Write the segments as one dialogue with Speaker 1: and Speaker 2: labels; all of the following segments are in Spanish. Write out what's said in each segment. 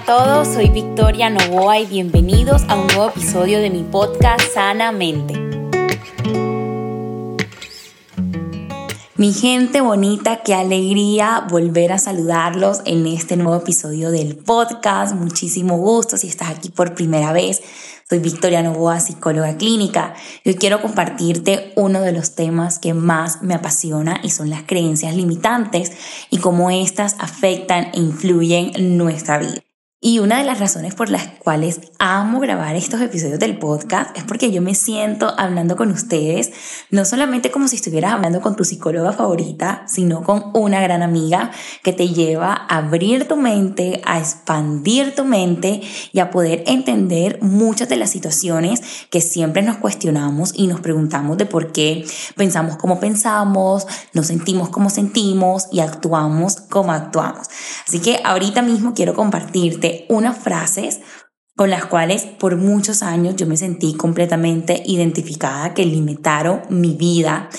Speaker 1: a todos, soy Victoria Novoa y bienvenidos a un nuevo episodio de mi podcast Sanamente. Mi gente bonita, qué alegría volver a saludarlos en este nuevo episodio del podcast. Muchísimo gusto si estás aquí por primera vez. Soy Victoria Novoa, psicóloga clínica. Yo quiero compartirte uno de los temas que más me apasiona y son las creencias limitantes y cómo éstas afectan e influyen en nuestra vida. Y una de las razones por las cuales amo grabar estos episodios del podcast es porque yo me siento hablando con ustedes, no solamente como si estuvieras hablando con tu psicóloga favorita, sino con una gran amiga que te lleva a abrir tu mente, a expandir tu mente y a poder entender muchas de las situaciones que siempre nos cuestionamos y nos preguntamos de por qué pensamos como pensamos, nos sentimos como sentimos y actuamos como actuamos. Así que ahorita mismo quiero compartirte unas frases con las cuales por muchos años yo me sentí completamente identificada, que limitaron mi vida.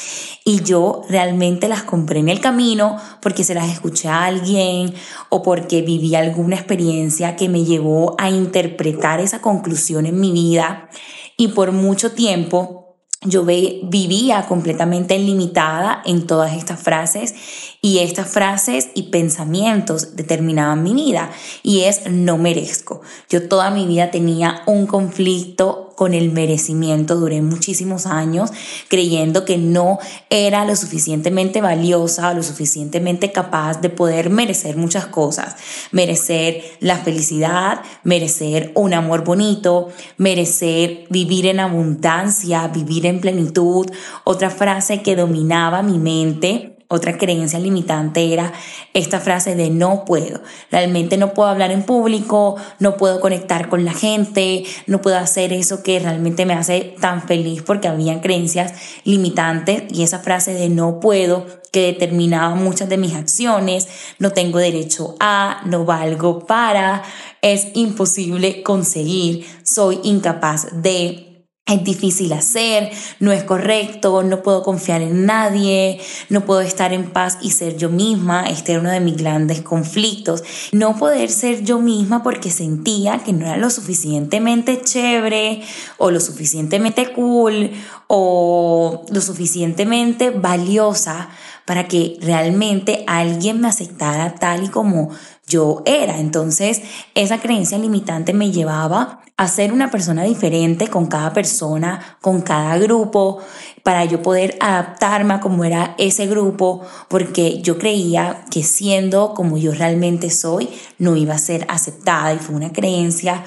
Speaker 1: Y yo realmente las compré en el camino porque se las escuché a alguien o porque viví alguna experiencia que me llevó a interpretar esa conclusión en mi vida. Y por mucho tiempo yo vivía completamente limitada en todas estas frases y estas frases y pensamientos determinaban mi vida y es no merezco. Yo toda mi vida tenía un conflicto con el merecimiento. Duré muchísimos años creyendo que no era lo suficientemente valiosa o lo suficientemente capaz de poder merecer muchas cosas. Merecer la felicidad, merecer un amor bonito, merecer vivir en abundancia, vivir en plenitud. Otra frase que dominaba mi mente otra creencia limitante era esta frase de no puedo. Realmente no puedo hablar en público, no puedo conectar con la gente, no puedo hacer eso que realmente me hace tan feliz porque habían creencias limitantes y esa frase de no puedo que determinaba muchas de mis acciones, no tengo derecho a, no valgo para, es imposible conseguir, soy incapaz de es difícil hacer, no es correcto, no puedo confiar en nadie, no puedo estar en paz y ser yo misma. Este era uno de mis grandes conflictos. No poder ser yo misma porque sentía que no era lo suficientemente chévere o lo suficientemente cool o lo suficientemente valiosa para que realmente alguien me aceptara tal y como yo era. Entonces, esa creencia limitante me llevaba a ser una persona diferente con cada persona, con cada grupo, para yo poder adaptarme a cómo era ese grupo, porque yo creía que siendo como yo realmente soy, no iba a ser aceptada y fue una creencia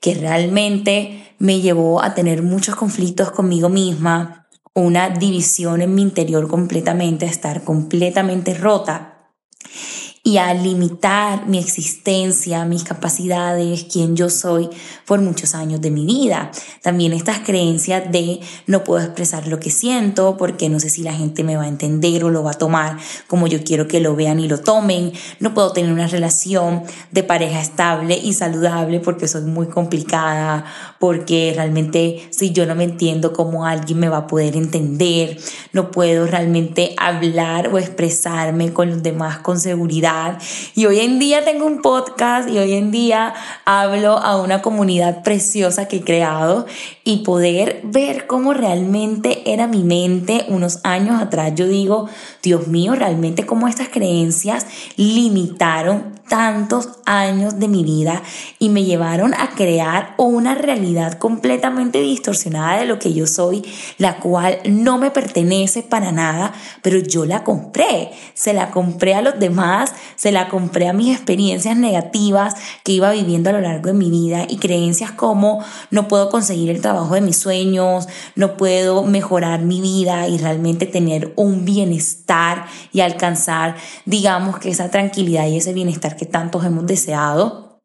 Speaker 1: que realmente me llevó a tener muchos conflictos conmigo misma, una división en mi interior completamente, a estar completamente rota y a limitar mi existencia, mis capacidades, quién yo soy por muchos años de mi vida. También estas creencias de no puedo expresar lo que siento porque no sé si la gente me va a entender o lo va a tomar como yo quiero que lo vean y lo tomen. No puedo tener una relación de pareja estable y saludable porque soy muy complicada, porque realmente si yo no me entiendo cómo alguien me va a poder entender, no puedo realmente hablar o expresarme con los demás con seguridad y hoy en día tengo un podcast y hoy en día hablo a una comunidad preciosa que he creado y poder ver cómo realmente era mi mente unos años atrás. Yo digo, Dios mío, realmente cómo estas creencias limitaron tantos años de mi vida y me llevaron a crear una realidad completamente distorsionada de lo que yo soy, la cual no me pertenece para nada, pero yo la compré, se la compré a los demás, se la compré a mis experiencias negativas que iba viviendo a lo largo de mi vida y creencias como no puedo conseguir el trabajo de mis sueños, no puedo mejorar mi vida y realmente tener un bienestar y alcanzar, digamos que esa tranquilidad y ese bienestar que tantos hemos deseado.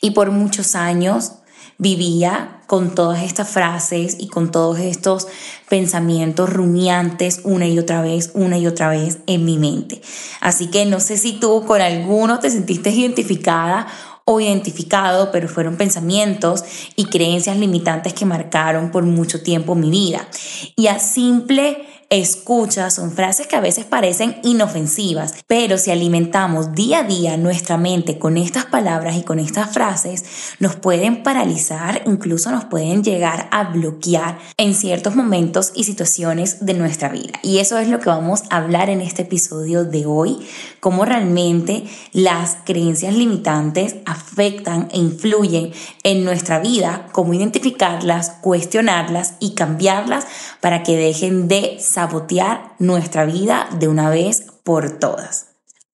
Speaker 1: Y por muchos años vivía con todas estas frases y con todos estos pensamientos rumiantes una y otra vez, una y otra vez en mi mente. Así que no sé si tú con alguno te sentiste identificada o identificado, pero fueron pensamientos y creencias limitantes que marcaron por mucho tiempo mi vida. Y a simple escucha, son frases que a veces parecen inofensivas, pero si alimentamos día a día nuestra mente con estas palabras y con estas frases, nos pueden paralizar, incluso nos pueden llegar a bloquear en ciertos momentos y situaciones de nuestra vida. Y eso es lo que vamos a hablar en este episodio de hoy, cómo realmente las creencias limitantes afectan e influyen en nuestra vida, cómo identificarlas, cuestionarlas y cambiarlas para que dejen de sabotear nuestra vida de una vez por todas.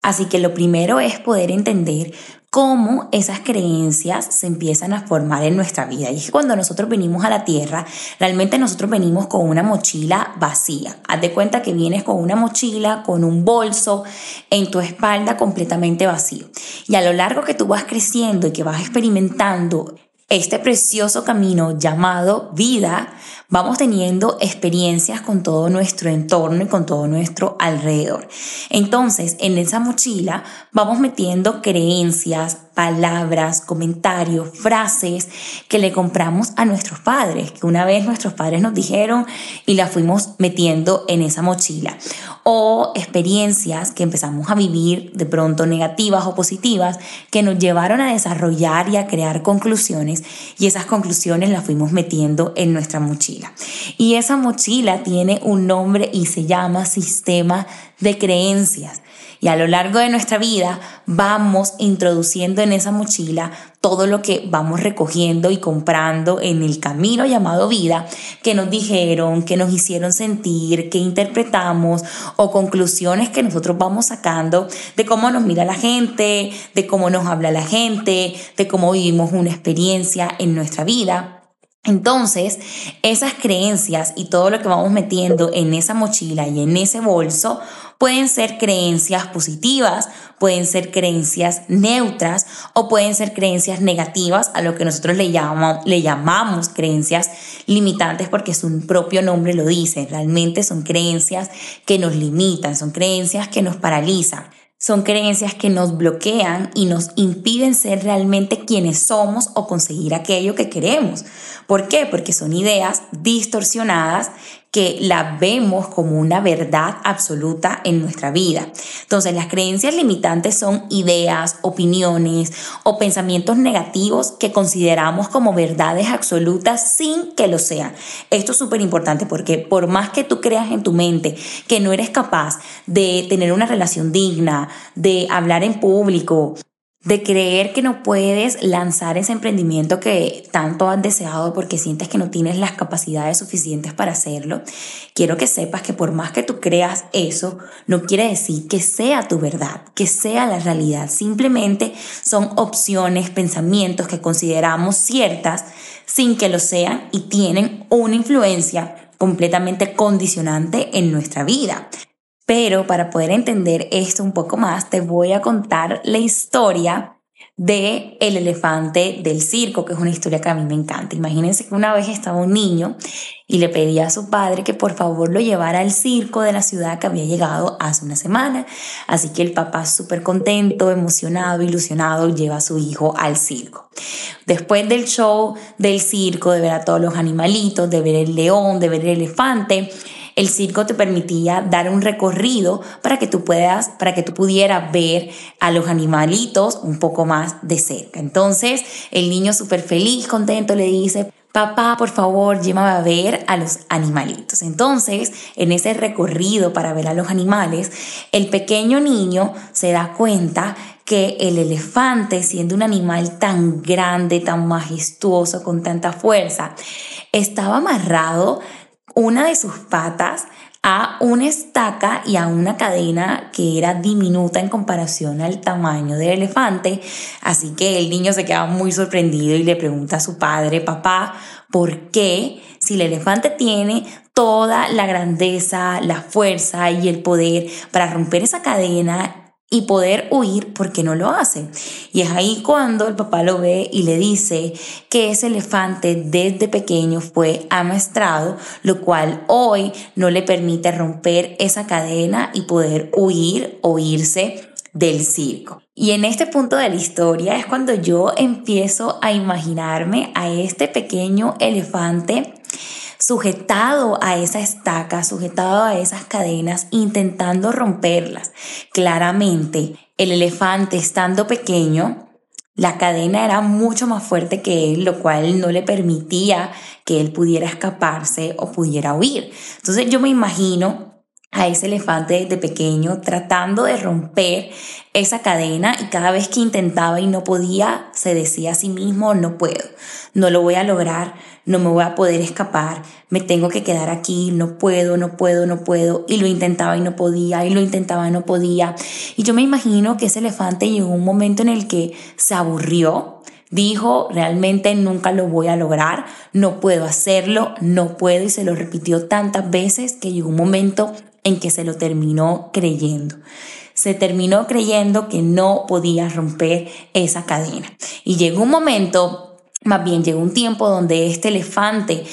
Speaker 1: Así que lo primero es poder entender cómo esas creencias se empiezan a formar en nuestra vida. Y es que cuando nosotros venimos a la tierra, realmente nosotros venimos con una mochila vacía. Haz de cuenta que vienes con una mochila, con un bolso en tu espalda completamente vacío. Y a lo largo que tú vas creciendo y que vas experimentando este precioso camino llamado vida, vamos teniendo experiencias con todo nuestro entorno y con todo nuestro alrededor. Entonces, en esa mochila vamos metiendo creencias, palabras, comentarios, frases que le compramos a nuestros padres, que una vez nuestros padres nos dijeron y las fuimos metiendo en esa mochila. O experiencias que empezamos a vivir de pronto negativas o positivas que nos llevaron a desarrollar y a crear conclusiones y esas conclusiones las fuimos metiendo en nuestra mochila. Y esa mochila tiene un nombre y se llama sistema de creencias. Y a lo largo de nuestra vida vamos introduciendo en esa mochila todo lo que vamos recogiendo y comprando en el camino llamado vida, que nos dijeron, que nos hicieron sentir, que interpretamos o conclusiones que nosotros vamos sacando de cómo nos mira la gente, de cómo nos habla la gente, de cómo vivimos una experiencia en nuestra vida. Entonces, esas creencias y todo lo que vamos metiendo en esa mochila y en ese bolso pueden ser creencias positivas, pueden ser creencias neutras o pueden ser creencias negativas a lo que nosotros le llamamos, creencias limitantes porque su propio nombre lo dice. Realmente son creencias que nos limitan, son creencias que nos paralizan. Son creencias que nos bloquean y nos impiden ser realmente quienes somos o conseguir aquello que queremos. ¿Por qué? Porque son ideas distorsionadas que la vemos como una verdad absoluta en nuestra vida. Entonces, las creencias limitantes son ideas, opiniones o pensamientos negativos que consideramos como verdades absolutas sin que lo sean. Esto es súper importante porque por más que tú creas en tu mente que no eres capaz de tener una relación digna, de hablar en público, de creer que no puedes lanzar ese emprendimiento que tanto has deseado porque sientes que no tienes las capacidades suficientes para hacerlo, quiero que sepas que por más que tú creas eso, no quiere decir que sea tu verdad, que sea la realidad. Simplemente son opciones, pensamientos que consideramos ciertas sin que lo sean y tienen una influencia completamente condicionante en nuestra vida. Pero para poder entender esto un poco más, te voy a contar la historia de El elefante del circo, que es una historia que a mí me encanta. Imagínense que una vez estaba un niño y le pedía a su padre que por favor lo llevara al circo de la ciudad que había llegado hace una semana. Así que el papá súper contento, emocionado, ilusionado, lleva a su hijo al circo. Después del show del circo, de ver a todos los animalitos, de ver el león, de ver el elefante, el circo te permitía dar un recorrido para que tú puedas, para que tú pudieras ver a los animalitos un poco más de cerca. Entonces, el niño súper feliz, contento, le dice, papá, por favor, llévame a ver a los animalitos. Entonces, en ese recorrido para ver a los animales, el pequeño niño se da cuenta que el elefante, siendo un animal tan grande, tan majestuoso, con tanta fuerza, estaba amarrado una de sus patas a una estaca y a una cadena que era diminuta en comparación al tamaño del elefante. Así que el niño se queda muy sorprendido y le pregunta a su padre, papá, ¿por qué si el elefante tiene toda la grandeza, la fuerza y el poder para romper esa cadena y poder huir porque no lo hace. Y es ahí cuando el papá lo ve y le dice que ese elefante desde pequeño fue amaestrado, lo cual hoy no le permite romper esa cadena y poder huir o irse del circo. Y en este punto de la historia es cuando yo empiezo a imaginarme a este pequeño elefante sujetado a esa estaca, sujetado a esas cadenas, intentando romperlas. Claramente, el elefante estando pequeño, la cadena era mucho más fuerte que él, lo cual no le permitía que él pudiera escaparse o pudiera huir. Entonces yo me imagino a ese elefante de pequeño tratando de romper esa cadena y cada vez que intentaba y no podía, se decía a sí mismo, no puedo, no lo voy a lograr, no me voy a poder escapar, me tengo que quedar aquí, no puedo, no puedo, no puedo, y lo intentaba y no podía, y lo intentaba y no podía. Y yo me imagino que ese elefante llegó un momento en el que se aburrió, Dijo, realmente nunca lo voy a lograr, no puedo hacerlo, no puedo y se lo repitió tantas veces que llegó un momento en que se lo terminó creyendo. Se terminó creyendo que no podía romper esa cadena. Y llegó un momento, más bien llegó un tiempo donde este elefante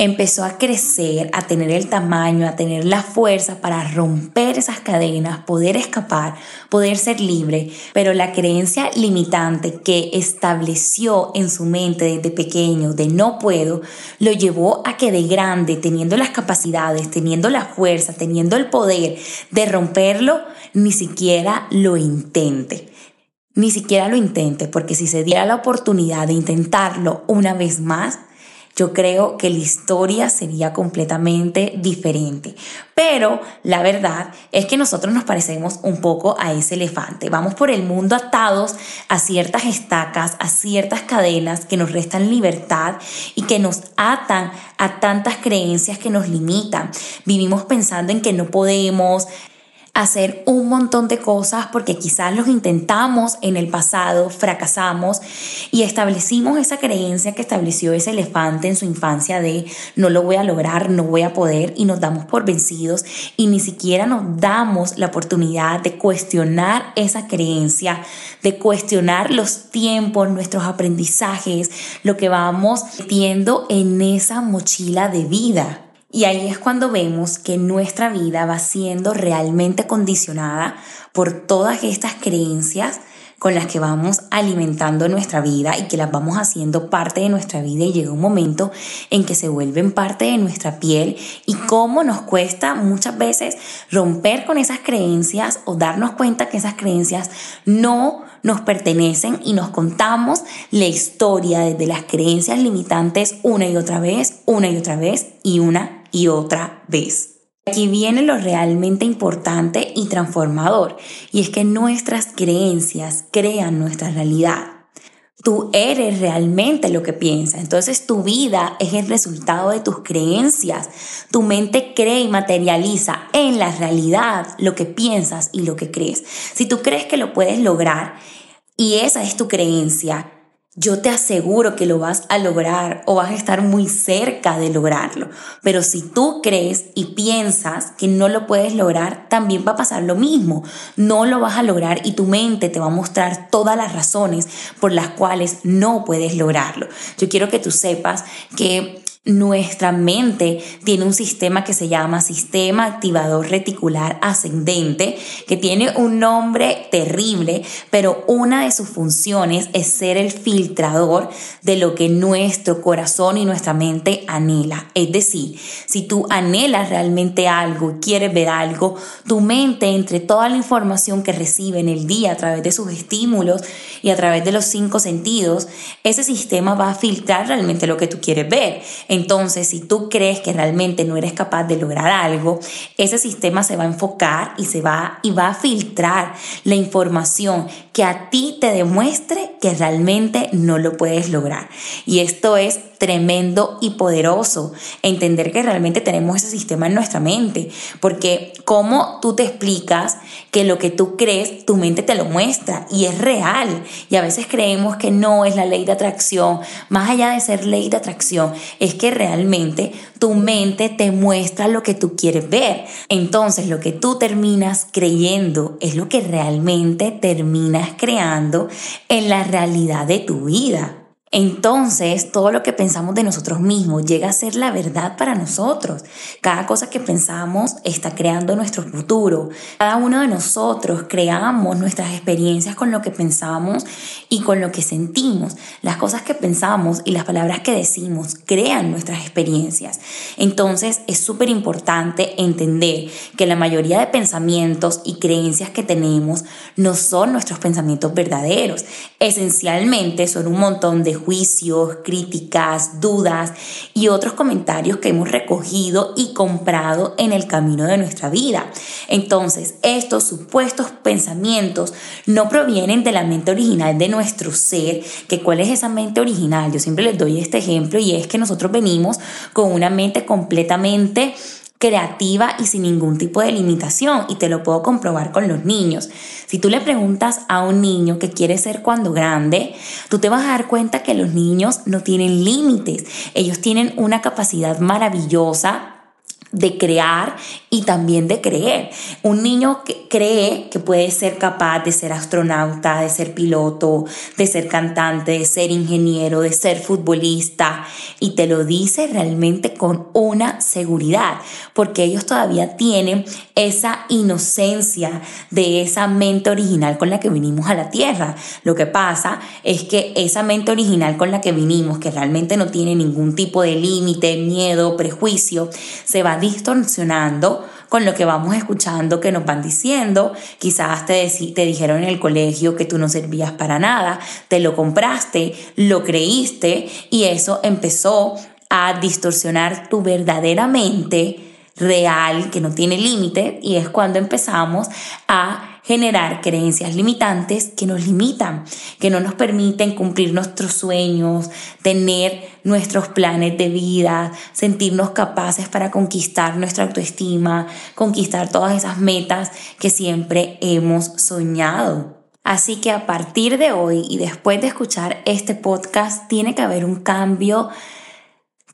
Speaker 1: empezó a crecer, a tener el tamaño, a tener la fuerza para romper esas cadenas, poder escapar, poder ser libre, pero la creencia limitante que estableció en su mente desde pequeño de no puedo, lo llevó a que de grande, teniendo las capacidades, teniendo la fuerza, teniendo el poder de romperlo, ni siquiera lo intente. Ni siquiera lo intente, porque si se diera la oportunidad de intentarlo una vez más, yo creo que la historia sería completamente diferente. Pero la verdad es que nosotros nos parecemos un poco a ese elefante. Vamos por el mundo atados a ciertas estacas, a ciertas cadenas que nos restan libertad y que nos atan a tantas creencias que nos limitan. Vivimos pensando en que no podemos, hacer un montón de cosas porque quizás los intentamos en el pasado, fracasamos y establecimos esa creencia que estableció ese elefante en su infancia de no lo voy a lograr, no voy a poder y nos damos por vencidos y ni siquiera nos damos la oportunidad de cuestionar esa creencia, de cuestionar los tiempos, nuestros aprendizajes, lo que vamos metiendo en esa mochila de vida. Y ahí es cuando vemos que nuestra vida va siendo realmente condicionada por todas estas creencias con las que vamos alimentando nuestra vida y que las vamos haciendo parte de nuestra vida y llega un momento en que se vuelven parte de nuestra piel y cómo nos cuesta muchas veces romper con esas creencias o darnos cuenta que esas creencias no nos pertenecen y nos contamos la historia desde las creencias limitantes una y otra vez, una y otra vez y una y otra vez. Aquí viene lo realmente importante y transformador, y es que nuestras creencias crean nuestra realidad. Tú eres realmente lo que piensas, entonces tu vida es el resultado de tus creencias. Tu mente cree y materializa en la realidad lo que piensas y lo que crees. Si tú crees que lo puedes lograr y esa es tu creencia, yo te aseguro que lo vas a lograr o vas a estar muy cerca de lograrlo. Pero si tú crees y piensas que no lo puedes lograr, también va a pasar lo mismo. No lo vas a lograr y tu mente te va a mostrar todas las razones por las cuales no puedes lograrlo. Yo quiero que tú sepas que nuestra mente tiene un sistema que se llama sistema activador reticular ascendente, que tiene un nombre terrible, pero una de sus funciones es ser el filtrador de lo que nuestro corazón y nuestra mente anhela. Es decir, si tú anhelas realmente algo y quieres ver algo, tu mente, entre toda la información que recibe en el día a través de sus estímulos y a través de los cinco sentidos, ese sistema va a filtrar realmente lo que tú quieres ver. Entonces, si tú crees que realmente no eres capaz de lograr algo, ese sistema se va a enfocar y se va y va a filtrar la información que a ti te demuestre que realmente no lo puedes lograr. Y esto es tremendo y poderoso. Entender que realmente tenemos ese sistema en nuestra mente. Porque cómo tú te explicas que lo que tú crees, tu mente te lo muestra y es real. Y a veces creemos que no es la ley de atracción. Más allá de ser ley de atracción, es que realmente tu mente te muestra lo que tú quieres ver. Entonces lo que tú terminas creyendo es lo que realmente terminas creando en la realidad de tu vida. Entonces todo lo que pensamos de nosotros mismos llega a ser la verdad para nosotros. Cada cosa que pensamos está creando nuestro futuro. Cada uno de nosotros creamos nuestras experiencias con lo que pensamos y con lo que sentimos. Las cosas que pensamos y las palabras que decimos crean nuestras experiencias. Entonces es súper importante entender que la mayoría de pensamientos y creencias que tenemos no son nuestros pensamientos verdaderos. Esencialmente son un montón de juicios, críticas, dudas y otros comentarios que hemos recogido y comprado en el camino de nuestra vida. Entonces, estos supuestos pensamientos no provienen de la mente original de nuestro ser, que cuál es esa mente original. Yo siempre les doy este ejemplo y es que nosotros venimos con una mente completamente creativa y sin ningún tipo de limitación y te lo puedo comprobar con los niños. Si tú le preguntas a un niño qué quiere ser cuando grande, tú te vas a dar cuenta que los niños no tienen límites. Ellos tienen una capacidad maravillosa de crear y también de creer. Un niño que cree que puede ser capaz de ser astronauta, de ser piloto, de ser cantante, de ser ingeniero, de ser futbolista y te lo dice realmente con una seguridad, porque ellos todavía tienen esa inocencia de esa mente original con la que vinimos a la tierra. Lo que pasa es que esa mente original con la que vinimos, que realmente no tiene ningún tipo de límite, miedo, prejuicio, se va distorsionando con lo que vamos escuchando que nos van diciendo. Quizás te, te dijeron en el colegio que tú no servías para nada, te lo compraste, lo creíste y eso empezó a distorsionar tu verdadera mente real que no tiene límite y es cuando empezamos a generar creencias limitantes que nos limitan, que no nos permiten cumplir nuestros sueños, tener nuestros planes de vida, sentirnos capaces para conquistar nuestra autoestima, conquistar todas esas metas que siempre hemos soñado. Así que a partir de hoy y después de escuchar este podcast, tiene que haber un cambio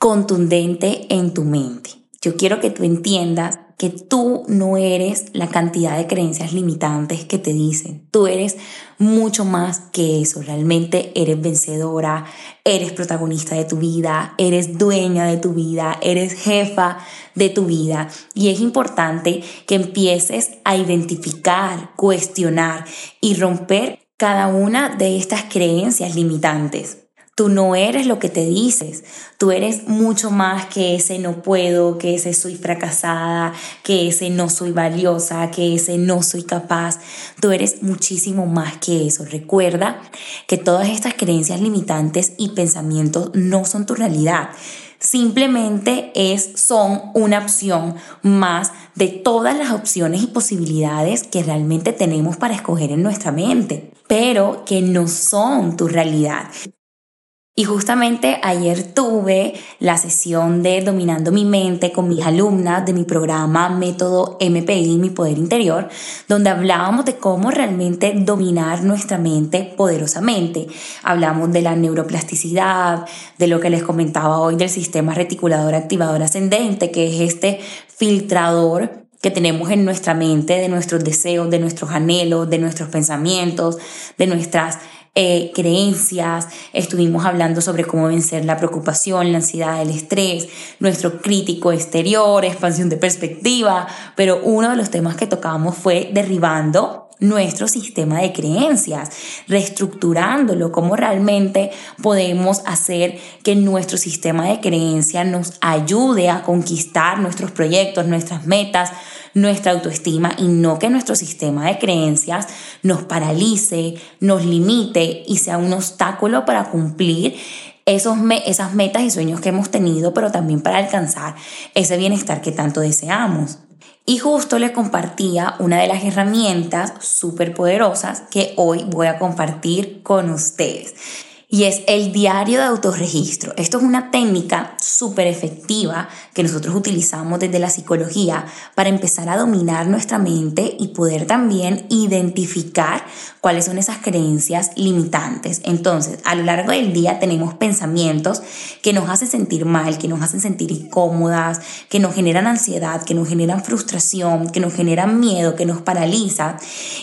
Speaker 1: contundente en tu mente. Yo quiero que tú entiendas que tú no eres la cantidad de creencias limitantes que te dicen. Tú eres mucho más que eso. Realmente eres vencedora, eres protagonista de tu vida, eres dueña de tu vida, eres jefa de tu vida. Y es importante que empieces a identificar, cuestionar y romper cada una de estas creencias limitantes. Tú no eres lo que te dices, tú eres mucho más que ese no puedo, que ese soy fracasada, que ese no soy valiosa, que ese no soy capaz. Tú eres muchísimo más que eso. Recuerda que todas estas creencias limitantes y pensamientos no son tu realidad. Simplemente es, son una opción más de todas las opciones y posibilidades que realmente tenemos para escoger en nuestra mente, pero que no son tu realidad. Y justamente ayer tuve la sesión de Dominando mi mente con mis alumnas de mi programa Método MPI, mi poder interior, donde hablábamos de cómo realmente dominar nuestra mente poderosamente. Hablamos de la neuroplasticidad, de lo que les comentaba hoy del sistema reticulador activador ascendente, que es este filtrador que tenemos en nuestra mente de nuestros deseos, de nuestros anhelos, de nuestros pensamientos, de nuestras eh, creencias, estuvimos hablando sobre cómo vencer la preocupación, la ansiedad, el estrés, nuestro crítico exterior, expansión de perspectiva, pero uno de los temas que tocamos fue derribando nuestro sistema de creencias, reestructurándolo, cómo realmente podemos hacer que nuestro sistema de creencias nos ayude a conquistar nuestros proyectos, nuestras metas, nuestra autoestima y no que nuestro sistema de creencias nos paralice, nos limite y sea un obstáculo para cumplir esos esas metas y sueños que hemos tenido, pero también para alcanzar ese bienestar que tanto deseamos. Y justo le compartía una de las herramientas súper poderosas que hoy voy a compartir con ustedes y es el diario de autorregistro. Esto es una técnica súper efectiva que nosotros utilizamos desde la psicología para empezar a dominar nuestra mente y poder también identificar cuáles son esas creencias limitantes. Entonces, a lo largo del día tenemos pensamientos que nos hacen sentir mal, que nos hacen sentir incómodas, que nos generan ansiedad, que nos generan frustración, que nos generan miedo, que nos paraliza.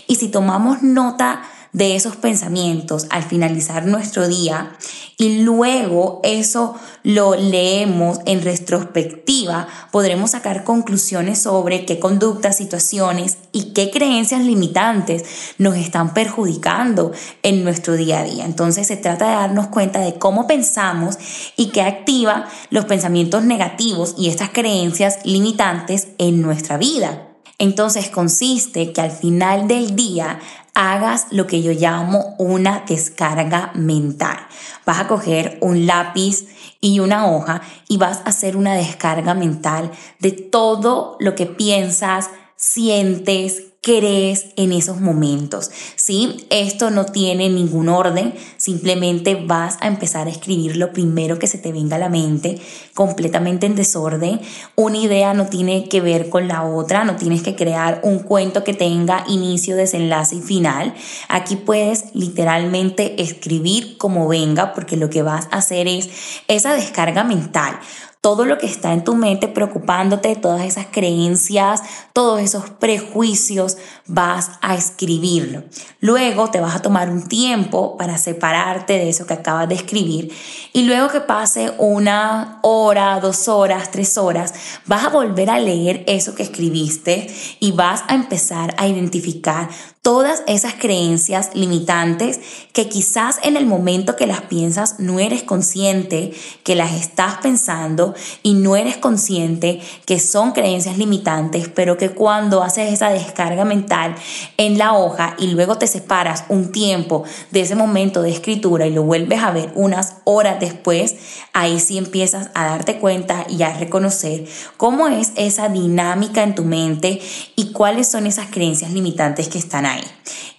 Speaker 1: Y si tomamos nota de esos pensamientos al finalizar nuestro día y luego eso lo leemos en retrospectiva, podremos sacar conclusiones sobre qué conductas, situaciones y qué creencias limitantes nos están perjudicando en nuestro día a día. Entonces se trata de darnos cuenta de cómo pensamos y qué activa los pensamientos negativos y estas creencias limitantes en nuestra vida. Entonces consiste que al final del día hagas lo que yo llamo una descarga mental. Vas a coger un lápiz y una hoja y vas a hacer una descarga mental de todo lo que piensas, sientes, crees en esos momentos. ¿sí? Esto no tiene ningún orden, simplemente vas a empezar a escribir lo primero que se te venga a la mente, completamente en desorden. Una idea no tiene que ver con la otra, no tienes que crear un cuento que tenga inicio, desenlace y final. Aquí puedes literalmente escribir como venga, porque lo que vas a hacer es esa descarga mental todo lo que está en tu mente preocupándote, todas esas creencias, todos esos prejuicios, vas a escribirlo. Luego te vas a tomar un tiempo para separarte de eso que acabas de escribir y luego que pase una hora, dos horas, tres horas, vas a volver a leer eso que escribiste y vas a empezar a identificar todas esas creencias limitantes que quizás en el momento que las piensas no eres consciente que las estás pensando y no eres consciente que son creencias limitantes, pero que cuando haces esa descarga mental en la hoja y luego te separas un tiempo de ese momento de escritura y lo vuelves a ver unas horas después, ahí sí empiezas a darte cuenta y a reconocer cómo es esa dinámica en tu mente y cuáles son esas creencias limitantes que están ahí.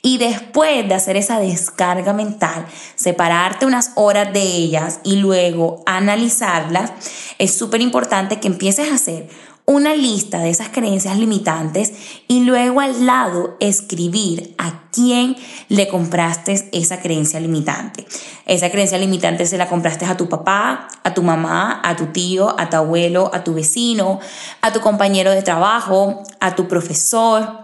Speaker 1: Y después de hacer esa descarga mental, separarte unas horas de ellas y luego analizarlas, es súper importante que empieces a hacer una lista de esas creencias limitantes y luego al lado escribir a quién le compraste esa creencia limitante. Esa creencia limitante se la compraste a tu papá, a tu mamá, a tu tío, a tu abuelo, a tu vecino, a tu compañero de trabajo, a tu profesor,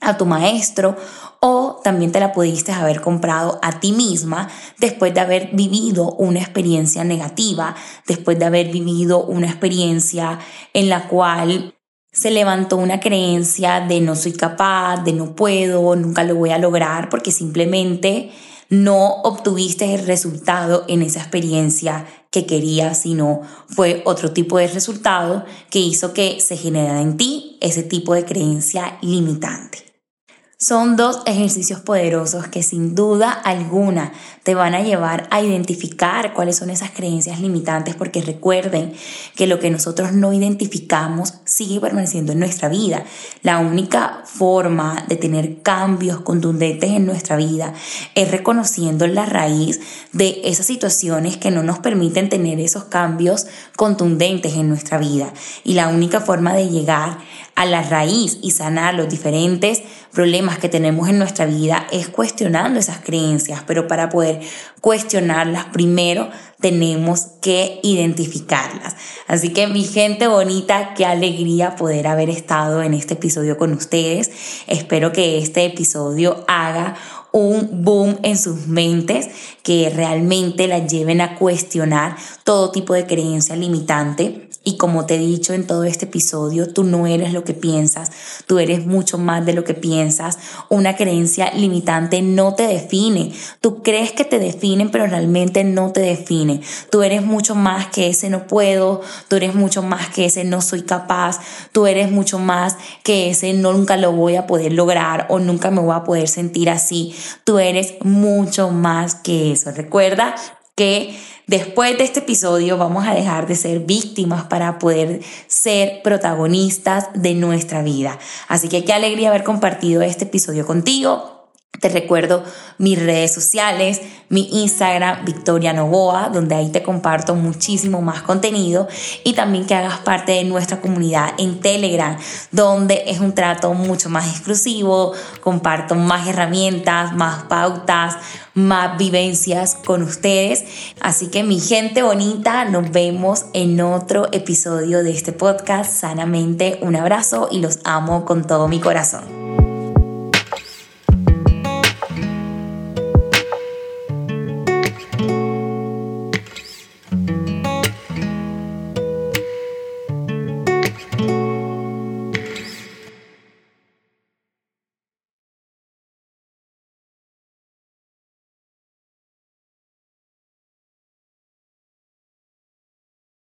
Speaker 1: a tu maestro o también te la pudiste haber comprado a ti misma después de haber vivido una experiencia negativa, después de haber vivido una experiencia en la cual se levantó una creencia de no soy capaz, de no puedo, nunca lo voy a lograr porque simplemente no obtuviste el resultado en esa experiencia que querías, sino fue otro tipo de resultado que hizo que se generara en ti ese tipo de creencia limitante. Son dos ejercicios poderosos que sin duda alguna te van a llevar a identificar cuáles son esas creencias limitantes porque recuerden que lo que nosotros no identificamos sigue permaneciendo en nuestra vida. La única forma de tener cambios contundentes en nuestra vida es reconociendo la raíz de esas situaciones que no nos permiten tener esos cambios contundentes en nuestra vida. Y la única forma de llegar a la raíz y sanar los diferentes problemas que tenemos en nuestra vida es cuestionando esas creencias, pero para poder cuestionarlas primero tenemos que identificarlas. Así que mi gente bonita, qué alegría poder haber estado en este episodio con ustedes. Espero que este episodio haga un boom en sus mentes que realmente las lleven a cuestionar todo tipo de creencia limitante y como te he dicho en todo este episodio, tú no eres lo que piensas, tú eres mucho más de lo que piensas. Una creencia limitante no te define. Tú crees que te definen, pero realmente no te define. Tú eres mucho más que ese no puedo, tú eres mucho más que ese no soy capaz, tú eres mucho más que ese nunca lo voy a poder lograr o nunca me voy a poder sentir así. Tú eres mucho más que eso. Recuerda que después de este episodio vamos a dejar de ser víctimas para poder ser protagonistas de nuestra vida. Así que qué alegría haber compartido este episodio contigo. Te recuerdo mis redes sociales, mi Instagram, Victoria Novoa, donde ahí te comparto muchísimo más contenido y también que hagas parte de nuestra comunidad en Telegram, donde es un trato mucho más exclusivo, comparto más herramientas, más pautas, más vivencias con ustedes. Así que mi gente bonita, nos vemos en otro episodio de este podcast. Sanamente, un abrazo y los amo con todo mi corazón.